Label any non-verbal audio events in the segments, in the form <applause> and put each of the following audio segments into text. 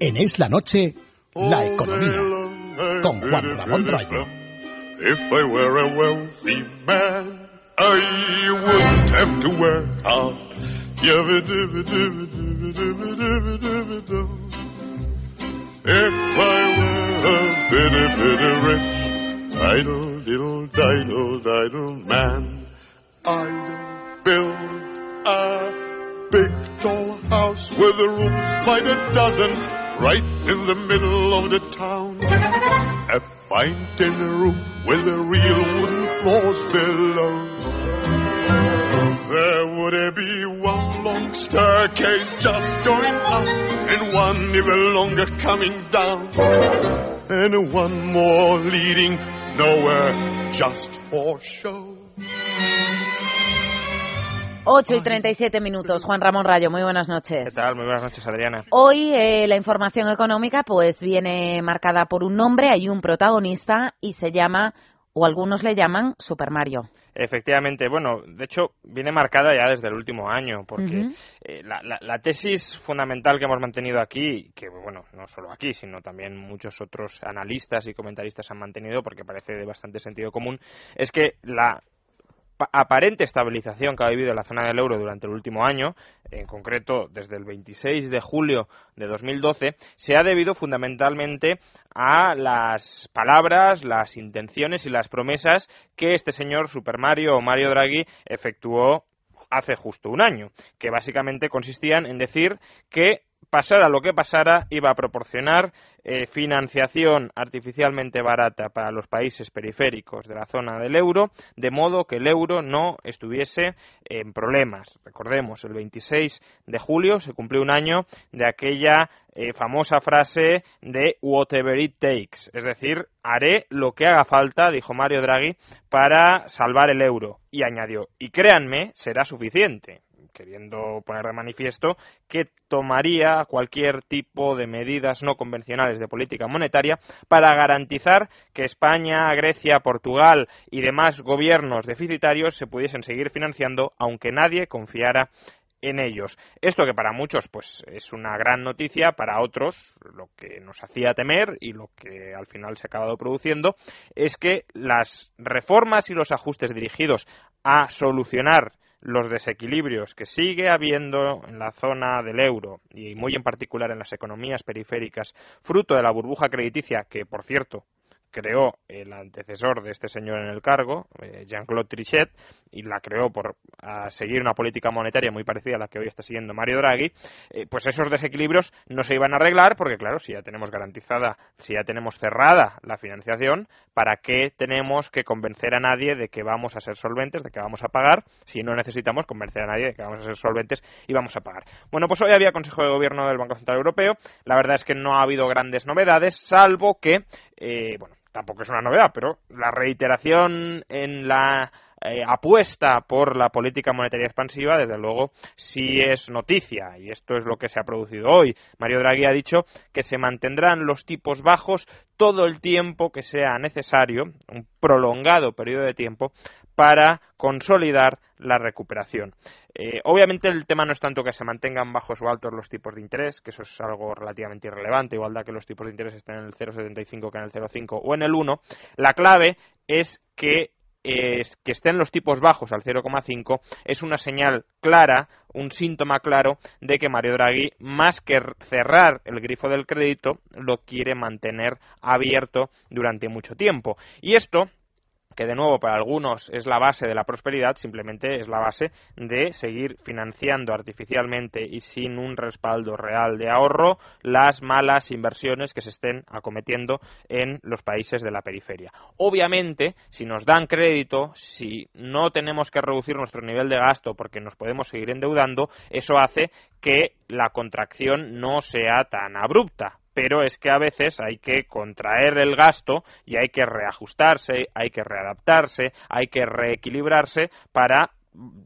En Es la Noche, la oh, economía, con Juan Ramón Rayo. If I were a wealthy man, I wouldn't have to work hard. If I were a bitty, bitty rich, idle, diddle, diddle, diddle man, I'd build a big tall house with the rooms by the dozen, right in the middle of the town. A fine tin roof with the real wooden floors below. There would be one long staircase just going up, and one even longer coming down, and one more leading nowhere just for show. 8 y 37 minutos. Juan Ramón Rayo, muy buenas noches. ¿Qué tal? Muy buenas noches, Adriana. Hoy eh, la información económica pues viene marcada por un nombre, hay un protagonista y se llama, o algunos le llaman, Super Mario. Efectivamente, bueno, de hecho viene marcada ya desde el último año, porque eh, la, la, tesis fundamental que hemos mantenido aquí, que bueno, no solo aquí, sino también muchos otros analistas y comentaristas han mantenido, porque parece de bastante sentido común, es que la aparente estabilización que ha vivido la zona del euro durante el último año, en concreto desde el 26 de julio de 2012, se ha debido fundamentalmente a las palabras, las intenciones y las promesas que este señor Super Mario o Mario Draghi efectuó hace justo un año, que básicamente consistían en decir que pasara lo que pasara, iba a proporcionar eh, financiación artificialmente barata para los países periféricos de la zona del euro, de modo que el euro no estuviese en problemas. Recordemos, el 26 de julio se cumplió un año de aquella eh, famosa frase de whatever it takes, es decir, haré lo que haga falta, dijo Mario Draghi, para salvar el euro. Y añadió, y créanme, será suficiente queriendo poner de manifiesto que tomaría cualquier tipo de medidas no convencionales de política monetaria para garantizar que España, Grecia, Portugal y demás gobiernos deficitarios se pudiesen seguir financiando aunque nadie confiara en ellos. Esto que para muchos pues es una gran noticia, para otros lo que nos hacía temer y lo que al final se ha acabado produciendo es que las reformas y los ajustes dirigidos a solucionar los desequilibrios que sigue habiendo en la zona del euro y muy en particular en las economías periféricas, fruto de la burbuja crediticia que, por cierto, creó el antecesor de este señor en el cargo, eh, Jean-Claude Trichet, y la creó por seguir una política monetaria muy parecida a la que hoy está siguiendo Mario Draghi, eh, pues esos desequilibrios no se iban a arreglar porque, claro, si ya tenemos garantizada, si ya tenemos cerrada la financiación, ¿para qué tenemos que convencer a nadie de que vamos a ser solventes, de que vamos a pagar, si no necesitamos convencer a nadie de que vamos a ser solventes y vamos a pagar? Bueno, pues hoy había Consejo de Gobierno del Banco Central Europeo, la verdad es que no ha habido grandes novedades, salvo que, eh, bueno, tampoco es una novedad, pero la reiteración en la eh, apuesta por la política monetaria expansiva, desde luego, sí es noticia, y esto es lo que se ha producido hoy. Mario Draghi ha dicho que se mantendrán los tipos bajos todo el tiempo que sea necesario, un prolongado periodo de tiempo, para consolidar la recuperación. Eh, obviamente el tema no es tanto que se mantengan bajos o altos los tipos de interés, que eso es algo relativamente irrelevante, igual da que los tipos de interés estén en el 0,75 que en el 0,5 o en el 1. La clave es que que estén los tipos bajos al 0,5 es una señal clara, un síntoma claro de que Mario Draghi, más que cerrar el grifo del crédito, lo quiere mantener abierto durante mucho tiempo. Y esto que de nuevo para algunos es la base de la prosperidad, simplemente es la base de seguir financiando artificialmente y sin un respaldo real de ahorro las malas inversiones que se estén acometiendo en los países de la periferia. Obviamente, si nos dan crédito, si no tenemos que reducir nuestro nivel de gasto porque nos podemos seguir endeudando, eso hace que la contracción no sea tan abrupta pero es que a veces hay que contraer el gasto y hay que reajustarse, hay que readaptarse, hay que reequilibrarse para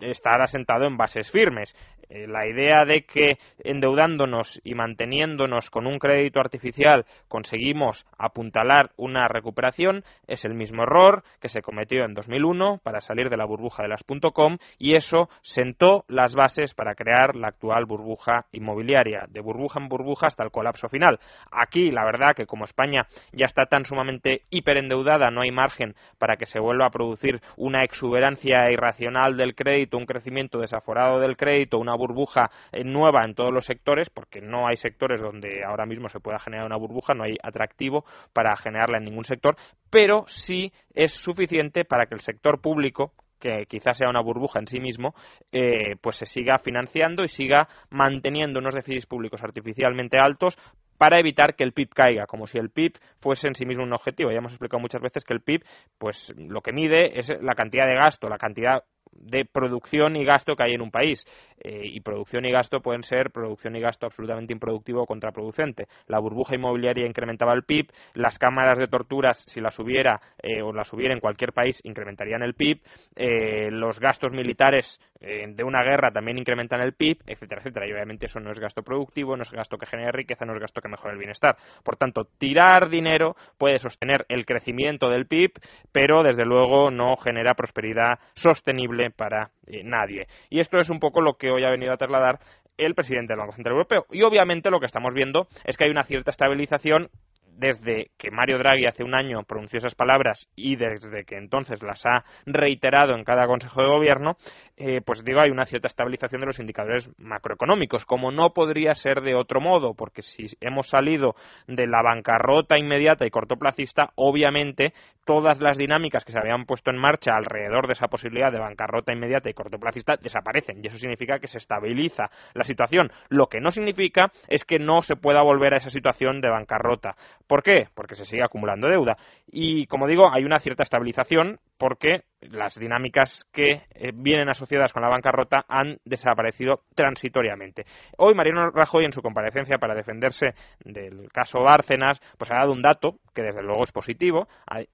estar asentado en bases firmes. Eh, la idea de que endeudándonos y manteniéndonos con un crédito artificial conseguimos apuntalar una recuperación es el mismo error que se cometió en 2001 para salir de la burbuja de las .com y eso sentó las bases para crear la actual burbuja inmobiliaria, de burbuja en burbuja hasta el colapso final. Aquí, la verdad que como España ya está tan sumamente hiperendeudada, no hay margen para que se vuelva a producir una exuberancia irracional del crédito, un crecimiento desaforado del crédito, una burbuja eh, nueva en todos los sectores, porque no hay sectores donde ahora mismo se pueda generar una burbuja, no hay atractivo para generarla en ningún sector, pero sí es suficiente para que el sector público, que quizás sea una burbuja en sí mismo, eh, pues se siga financiando y siga manteniendo unos déficits públicos artificialmente altos para evitar que el PIB caiga, como si el PIB fuese en sí mismo un objetivo. Ya hemos explicado muchas veces que el PIB, pues lo que mide es la cantidad de gasto, la cantidad de producción y gasto que hay en un país. Eh, y producción y gasto pueden ser producción y gasto absolutamente improductivo o contraproducente. La burbuja inmobiliaria incrementaba el PIB, las cámaras de torturas, si las hubiera eh, o las hubiera en cualquier país, incrementarían el PIB, eh, los gastos militares de una guerra también incrementan el PIB, etcétera, etcétera. Y obviamente eso no es gasto productivo, no es gasto que genere riqueza, no es gasto que mejore el bienestar. Por tanto, tirar dinero puede sostener el crecimiento del PIB, pero desde luego no genera prosperidad sostenible para eh, nadie. Y esto es un poco lo que hoy ha venido a trasladar el presidente del Banco Central Europeo. Y obviamente lo que estamos viendo es que hay una cierta estabilización desde que Mario Draghi hace un año pronunció esas palabras y desde que entonces las ha reiterado en cada Consejo de Gobierno, eh, pues digo, hay una cierta estabilización de los indicadores macroeconómicos, como no podría ser de otro modo, porque si hemos salido de la bancarrota inmediata y cortoplacista, obviamente todas las dinámicas que se habían puesto en marcha alrededor de esa posibilidad de bancarrota inmediata y cortoplacista desaparecen, y eso significa que se estabiliza la situación. Lo que no significa es que no se pueda volver a esa situación de bancarrota. ¿Por qué? Porque se sigue acumulando deuda. Y como digo, hay una cierta estabilización porque las dinámicas que eh, vienen asociadas con la bancarrota han desaparecido transitoriamente. Hoy Mariano Rajoy en su comparecencia para defenderse del caso Bárcenas pues ha dado un dato que desde luego es positivo,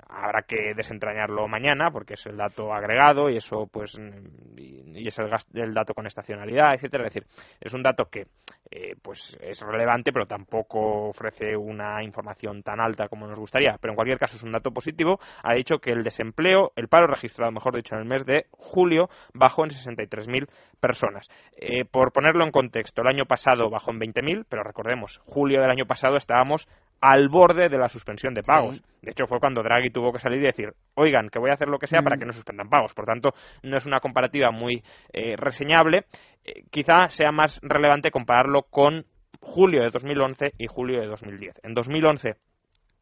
habrá que desentrañarlo mañana porque es el dato agregado y eso pues y es el, dato con estacionalidad, etcétera, es decir, es un dato que eh, pues es relevante pero tampoco ofrece una información tan alta como nos gustaría, pero en cualquier caso es un dato positivo, ha dicho que el desempleo, el paro registrado, mejor dicho, en el mes de julio bajó en 63.000 personas. Eh, por ponerlo en contexto, el año pasado bajó en 20.000, pero recordemos, julio del año pasado estábamos al borde de la suspensión de pagos. De hecho, fue cuando Draghi tuvo que salir y decir, oigan, que voy a hacer lo que sea para mm. que no suspendan pagos. Por tanto, no es una comparativa muy eh, reseñable. Eh, quizá sea más relevante compararlo con julio de 2011 y julio de 2010. En 2011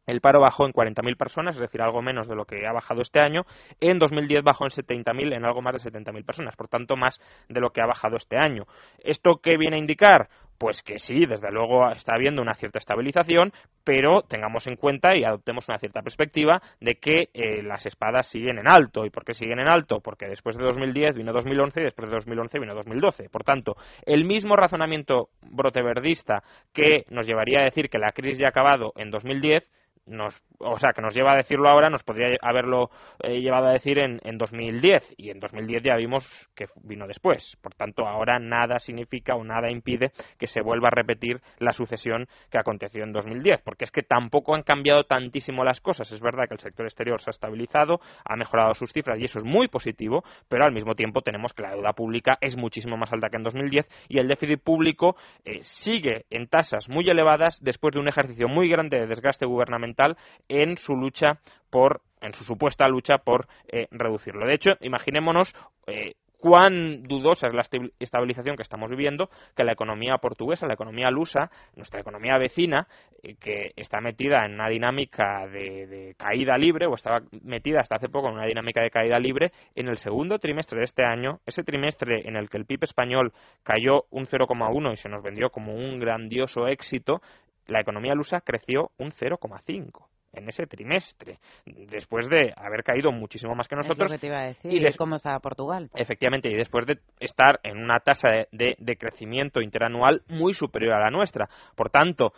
el paro bajó en 40.000 personas, es decir, algo menos de lo que ha bajado este año. En 2010 bajó en 70.000, en algo más de 70.000 personas, por tanto, más de lo que ha bajado este año. ¿Esto qué viene a indicar? Pues que sí, desde luego está habiendo una cierta estabilización, pero tengamos en cuenta y adoptemos una cierta perspectiva de que eh, las espadas siguen en alto. ¿Y por qué siguen en alto? Porque después de 2010 vino 2011 y después de 2011 vino 2012. Por tanto, el mismo razonamiento broteverdista que nos llevaría a decir que la crisis ya ha acabado en 2010 nos, o sea, que nos lleva a decirlo ahora, nos podría haberlo eh, llevado a decir en, en 2010 y en 2010 ya vimos que vino después. Por tanto, ahora nada significa o nada impide que se vuelva a repetir la sucesión que aconteció en 2010, porque es que tampoco han cambiado tantísimo las cosas. Es verdad que el sector exterior se ha estabilizado, ha mejorado sus cifras y eso es muy positivo, pero al mismo tiempo tenemos que la deuda pública es muchísimo más alta que en 2010 y el déficit público eh, sigue en tasas muy elevadas después de un ejercicio muy grande de desgaste gubernamental en su lucha por en su supuesta lucha por eh, reducirlo. De hecho, imaginémonos eh, cuán dudosa es la estabilización que estamos viviendo, que la economía portuguesa, la economía lusa, nuestra economía vecina, eh, que está metida en una dinámica de, de, caída libre, o estaba metida hasta hace poco en una dinámica de caída libre, en el segundo trimestre de este año, ese trimestre en el que el PIB español cayó un 0,1 y se nos vendió como un grandioso éxito, la economía lusa creció un 0,5 en ese trimestre, después de haber caído muchísimo más que nosotros. te iba a decir, y cómo estaba Portugal. Efectivamente, y después de estar en una tasa de, crecimiento interanual muy superior a la nuestra. Por tanto,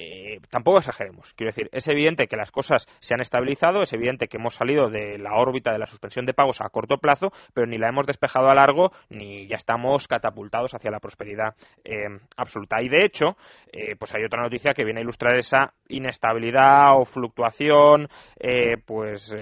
eh, tampoco exageremos. Quiero decir, es evidente que las cosas se han estabilizado, es evidente que hemos salido de la órbita de la suspensión de pagos a corto plazo, pero ni la hemos despejado a largo ni ya estamos catapultados hacia la prosperidad eh, absoluta. Y de hecho, eh, pues hay otra noticia que viene a ilustrar esa inestabilidad o fluctuación, pues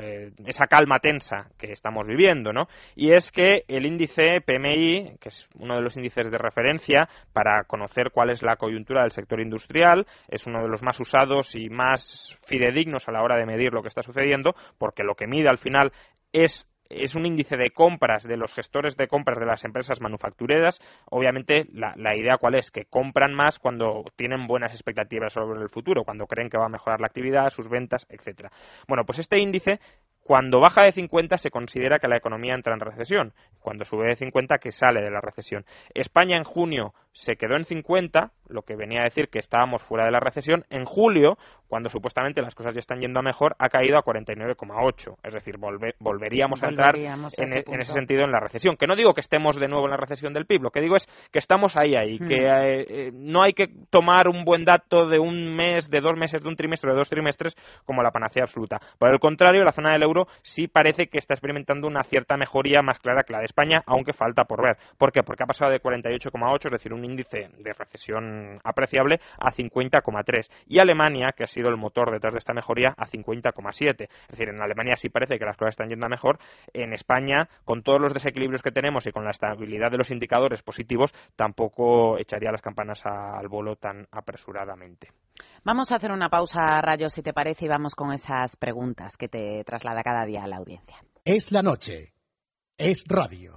esa calma tensa que estamos viviendo, ¿no? Y es que el índice PMI, que es uno de los índices de referencia para conocer cuál es la coyuntura del sector industrial, es uno de los más usados y más fidedignos a la hora de medir lo que está sucediendo, porque lo que mide al final es es un índice de compras de los gestores de compras de las empresas manufactureras. Obviamente, la, la, idea cuál es que compran más cuando tienen buenas expectativas sobre el futuro, cuando creen que va a mejorar la actividad, sus ventas, etcétera. Bueno, pues este índice cuando baja de 50 se considera que la economía entra en recesión. Cuando sube de 50 que sale de la recesión. España en junio se quedó en 50, lo que venía a decir que estábamos fuera de la recesión. En julio, cuando supuestamente las cosas ya están yendo a mejor, ha caído a 49,8. Es decir, volveríamos, a entrar e, en, ese sentido en la recesión. Que no digo que estemos de nuevo en la recesión del PIB, lo que digo es que estamos ahí, ahí. Que hmm. eh, eh, no hay que tomar un buen dato de un mes, de dos meses, de un trimestre, de dos trimestres como la panacea absoluta. Por el contrario, la zona del euro sí parece que está experimentando una cierta mejoría más clara que la de España, aunque falta por ver. ¿Por qué? Porque ha pasado de 48,8, es decir, un índice de recesión apreciable, a 50,3. Y Alemania, que ha sido el motor detrás de esta mejoría, a 50,7. Es decir, en Alemania sí parece que las cosas están yendo a mejor. En España, con todos los desequilibrios que tenemos y con la estabilidad de los indicadores positivos, tampoco echaría las campanas al bolo tan apresuradamente. Vamos a hacer una pausa, Rayo, si te parece, y vamos con esas preguntas que te traslada cada día a la audiencia. Es la noche. Es radio.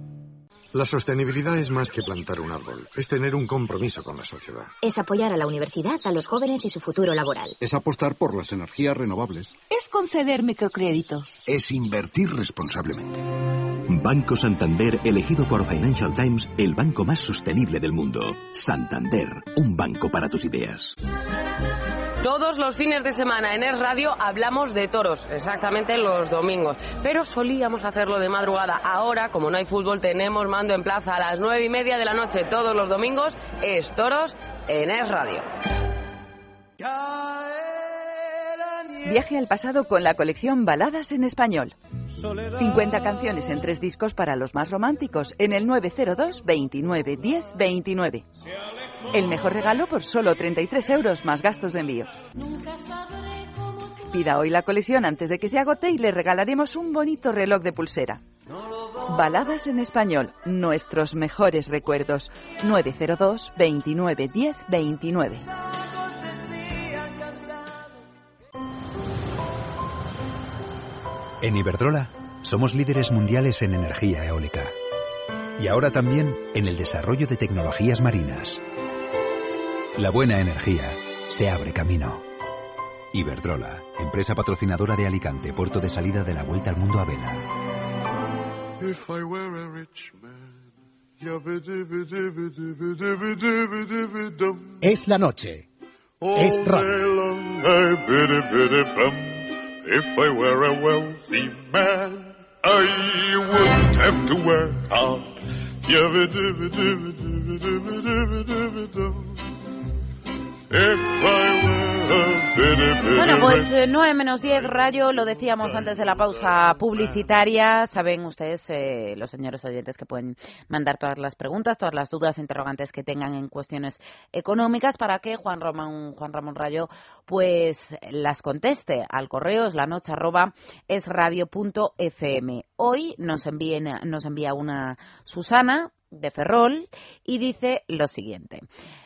la sostenibilidad es más que plantar un árbol, es tener un compromiso con la sociedad. Es apoyar a la universidad, a los jóvenes y su futuro laboral. Es apostar por las energías renovables. Es conceder microcréditos. Es invertir responsablemente. Banco Santander, elegido por Financial Times, el banco más sostenible del mundo. Santander, un banco para tus ideas. Todos los fines de semana en Es Radio hablamos de toros, exactamente los domingos. Pero solíamos hacerlo de madrugada. Ahora, como no hay fútbol, tenemos en plaza a las nueve y media de la noche todos los domingos. Es toros en Es Radio. Viaje al pasado con la colección Baladas en Español. 50 canciones en tres discos para los más románticos en el 902 29 10 29. El mejor regalo por solo 33 euros más gastos de envío. Pida hoy la colección antes de que se agote y le regalaremos un bonito reloj de pulsera. Baladas en español, nuestros mejores recuerdos. 902 29 10 29. En Iberdrola somos líderes mundiales en energía eólica y ahora también en el desarrollo de tecnologías marinas. La buena energía se abre camino. Iberdrola, empresa patrocinadora de Alicante, puerto de salida de la Vuelta al Mundo a Vela. Es la noche. Es radio. If I were a wealthy man, I wouldn't have to work hard. Bueno, pues 9 eh, menos 10, Rayo, lo decíamos antes de la pausa publicitaria. Saben ustedes, eh, los señores oyentes, que pueden mandar todas las preguntas, todas las dudas, interrogantes que tengan en cuestiones económicas para que Juan Ramón, Juan Ramón Rayo pues las conteste al correo es la noche arroba es radio.fm. Hoy nos, envíen, nos envía una Susana de Ferrol y dice lo siguiente.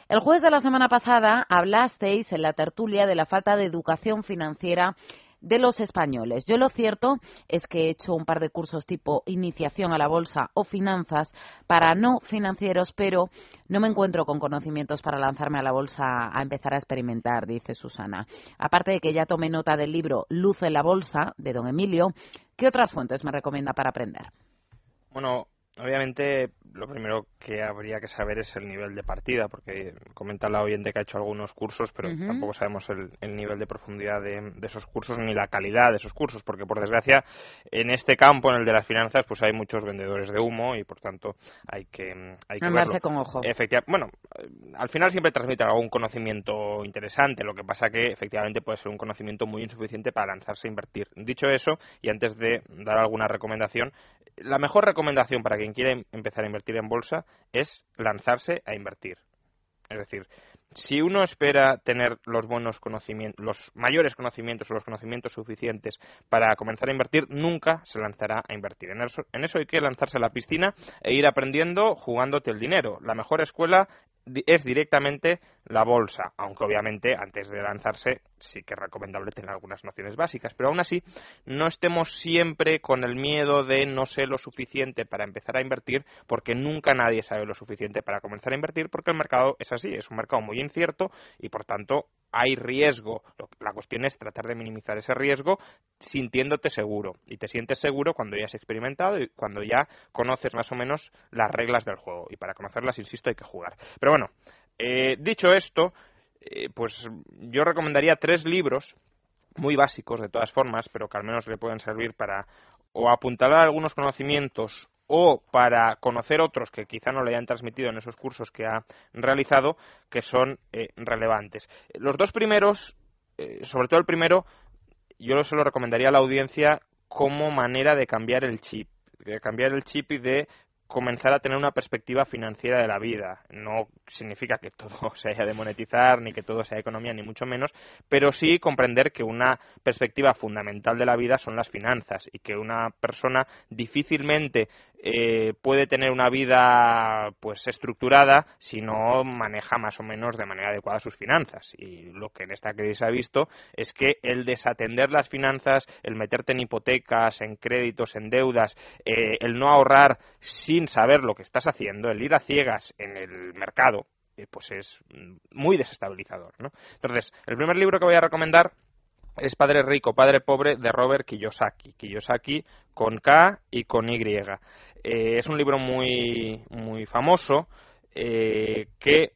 El jueves de la semana pasada hablasteis en la tertulia de la falta de educación financiera de los españoles. Yo lo cierto es que he hecho un par de cursos tipo iniciación a la bolsa o finanzas para no financieros, pero no me encuentro con conocimientos para lanzarme a la bolsa a empezar a experimentar, dice Susana. Aparte de que ya tomé nota del libro Luz en la bolsa de don Emilio, ¿qué otras fuentes me recomienda para aprender? Bueno, obviamente lo primero que habría que saber es el nivel de partida, porque comenta la oyente que ha hecho algunos cursos, pero tampoco sabemos el, nivel de profundidad de, esos cursos ni la calidad de esos cursos, porque por desgracia en este campo, en el de las finanzas, pues hay muchos vendedores de humo y por tanto hay que, hay que con ojo. Efectivamente, bueno, al final siempre transmiten algún conocimiento interesante, lo que pasa que efectivamente puede ser un conocimiento muy insuficiente para lanzarse a invertir. Dicho eso, y antes de dar alguna recomendación, la mejor recomendación para quien quiere empezar a invertir en bolsa es lanzarse a invertir. Es decir, si uno espera tener los buenos conocimientos, los mayores conocimientos o los conocimientos suficientes para comenzar a invertir, nunca se lanzará a invertir. En eso, en eso hay que lanzarse a la piscina e ir aprendiendo jugándote el dinero. La mejor escuela es directamente la bolsa, aunque obviamente antes de lanzarse sí que es recomendable tener algunas nociones básicas, pero aún así no estemos siempre con el miedo de no sé lo suficiente para empezar a invertir, porque nunca nadie sabe lo suficiente para comenzar a invertir, porque el mercado es así, es un mercado muy incierto y por tanto hay riesgo. La cuestión es tratar de minimizar ese riesgo sintiéndote seguro. Y te sientes seguro cuando ya has experimentado y cuando ya conoces más o menos las reglas del juego. Y para conocerlas, insisto, hay que jugar. Pero bueno, eh, dicho esto, eh, pues yo recomendaría tres libros muy básicos de todas formas, pero que al menos le pueden servir para o apuntalar algunos conocimientos o para conocer otros que quizá no le hayan transmitido en esos cursos que ha realizado que son eh, relevantes. Los dos primeros, sobre todo el primero, yo se lo recomendaría a la audiencia como manera de cambiar el chip, de cambiar el chip y de comenzar a tener una perspectiva financiera de la vida. No significa que todo <laughs> se haya de monetizar, ni que todo sea economía, ni mucho menos, pero sí comprender que una perspectiva fundamental de la vida son las finanzas y que una persona difícilmente eh, puede tener una vida pues estructurada si no maneja más o menos de manera adecuada sus finanzas. Y lo que en esta crisis ha visto es que el desatender las finanzas, el meterte en hipotecas, en créditos, en deudas, eh, el no ahorrar sin saber lo que estás haciendo, el ir a ciegas en el mercado, eh, pues es muy desestabilizador. ¿no? Entonces, el primer libro que voy a recomendar es Padre Rico, Padre Pobre de Robert Kiyosaki. Kiyosaki con K y con Y. Eh, es un libro muy, muy famoso eh, que,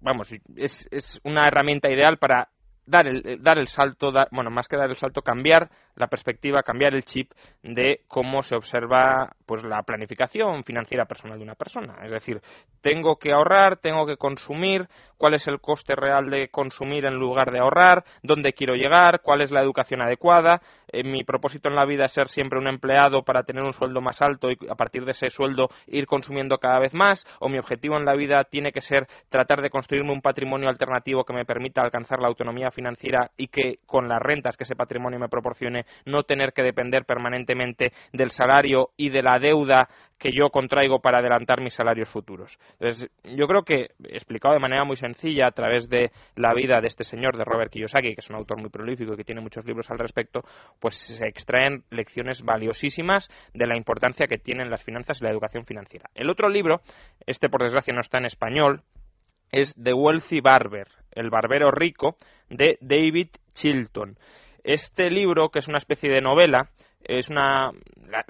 vamos, es, es una herramienta ideal para dar el, dar el salto, bueno, más que dar el salto, cambiar la perspectiva, cambiar el chip de cómo se observa pues la planificación financiera personal de una persona. Es decir, tengo que ahorrar, tengo que consumir, cuál es el coste real de consumir en lugar de ahorrar, dónde quiero llegar, cuál es la educación adecuada. Eh, mi propósito en la vida es ser siempre un empleado para tener un sueldo más alto y a partir de ese sueldo ir consumiendo cada vez más, o mi objetivo en la vida tiene que ser tratar de construirme un patrimonio alternativo que me permita alcanzar la autonomía financiera y que con las rentas que ese patrimonio me proporcione no tener que depender permanentemente del salario y de la deuda que yo contraigo para adelantar mis salarios futuros. Entonces, yo creo que, explicado de manera muy sencilla a través de la vida de este señor, de Robert Kiyosaki, que es un autor muy prolífico y que tiene muchos libros al respecto, pues se extraen lecciones valiosísimas de la importancia que tienen las finanzas y la educación financiera. El otro libro, este por desgracia no está en español, es The Wealthy Barber, el barbero rico, de David Chilton. Este libro, que es una especie de novela, es una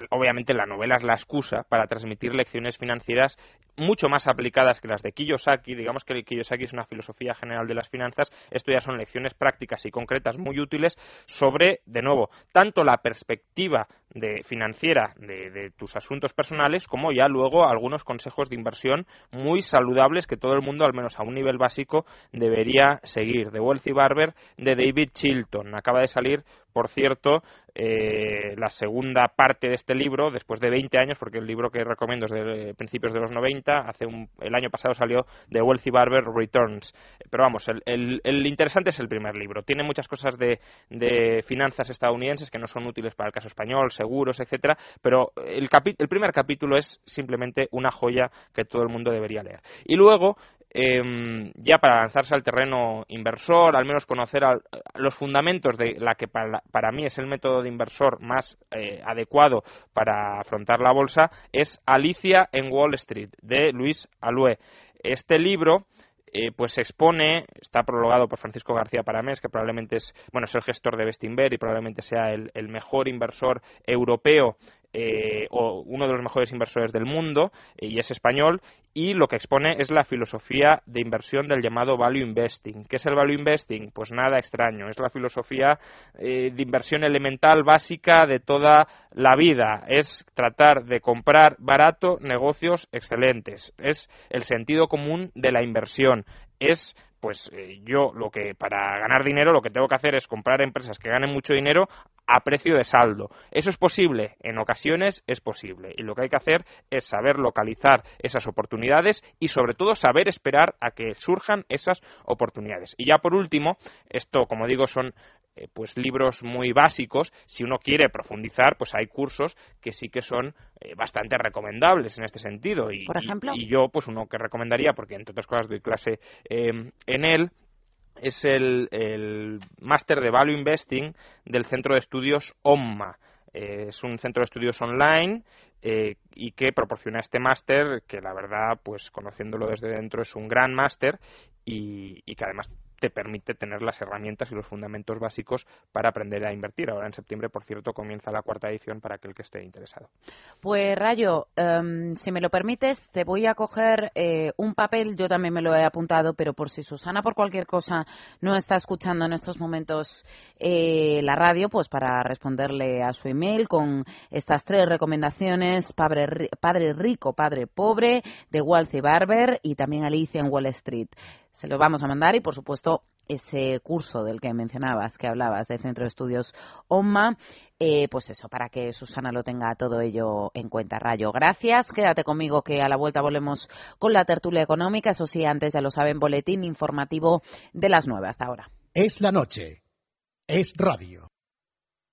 obviamente la novela es la excusa para transmitir lecciones financieras mucho más aplicadas que las de Kiyosaki. Digamos que Kiyosaki es una filosofía general de las finanzas. Esto ya son lecciones prácticas y concretas muy útiles sobre, de nuevo, tanto la perspectiva de financiera de, de, tus asuntos personales como ya luego algunos consejos de inversión muy saludables que todo el mundo, al menos a un nivel básico, debería seguir. The Wealthy Barber de David Chilton. Acaba de salir por cierto, eh, la segunda parte de este libro, después de 20 años, porque el libro que recomiendo es de principios de los 90, hace un, el año pasado salió The Wealthy Barber Returns. Pero vamos, el, el, interesante es el primer libro. Tiene muchas cosas de, de, finanzas estadounidenses que no son útiles para el caso español, seguros, etcétera, pero el, el primer capítulo es simplemente una joya que todo el mundo debería leer. Y luego, em, ya para lanzarse al terreno inversor, al menos conocer los fundamentos de la que para, mí es el método de inversor más eh, adecuado para afrontar la bolsa, es Alicia en Wall Street, de Luis Alue. Este libro eh, pues se expone, está prologado por Francisco García Paramés, que probablemente es, bueno, es el gestor de Bestinver y probablemente sea el mejor inversor europeo eh, o uno de los mejores inversores del mundo eh, y es español y lo que expone es la filosofía de inversión del llamado value investing. ¿Qué es el value investing? Pues nada extraño, es la filosofía eh, de inversión elemental básica de toda la vida, es tratar de comprar barato negocios excelentes, es el sentido común de la inversión, es pues eh, yo lo que para ganar dinero lo que tengo que hacer es comprar empresas que ganen mucho dinero a precio de saldo. ¿Eso es posible? En ocasiones es posible. Y lo que hay que hacer es saber localizar esas oportunidades y sobre todo saber esperar a que surjan esas oportunidades. Y ya por último, esto como digo son eh, pues libros muy básicos. Si uno quiere profundizar, pues hay cursos que sí que son eh, bastante recomendables en este sentido. Y, Por ejemplo. Y, yo, pues uno que recomendaría, porque entre otras cosas doy clase eh, en él, es el, el máster de Value Investing del Centro de Estudios OMMA. es un centro de estudios online y que proporciona este máster que la verdad pues conociéndolo desde dentro es un gran máster y, y, que además te permite tener las herramientas y los fundamentos básicos para aprender a invertir. Ahora en septiembre, por cierto, comienza la cuarta edición para aquel que esté interesado. Pues Rayo, em, si me lo permites, te voy a coger eh, un papel, yo también me lo he apuntado, pero por si Susana por cualquier cosa no está escuchando en estos momentos eh, la radio, pues para responderle a su email con estas tres recomendaciones, Padre, padre Rico, Padre Pobre, de Walthy Barber y también Alicia en Wall Street se lo vamos a mandar y, por supuesto, ese curso del que mencionabas, que hablabas, del Centro de Estudios OMA, eh, pues eso, para que Susana lo tenga todo ello en cuenta. Rayo, gracias. Quédate conmigo que a la vuelta volvemos con la tertulia económica. Eso sí, antes ya lo saben, boletín informativo de las nueve hasta ahora. Es la noche. Es radio.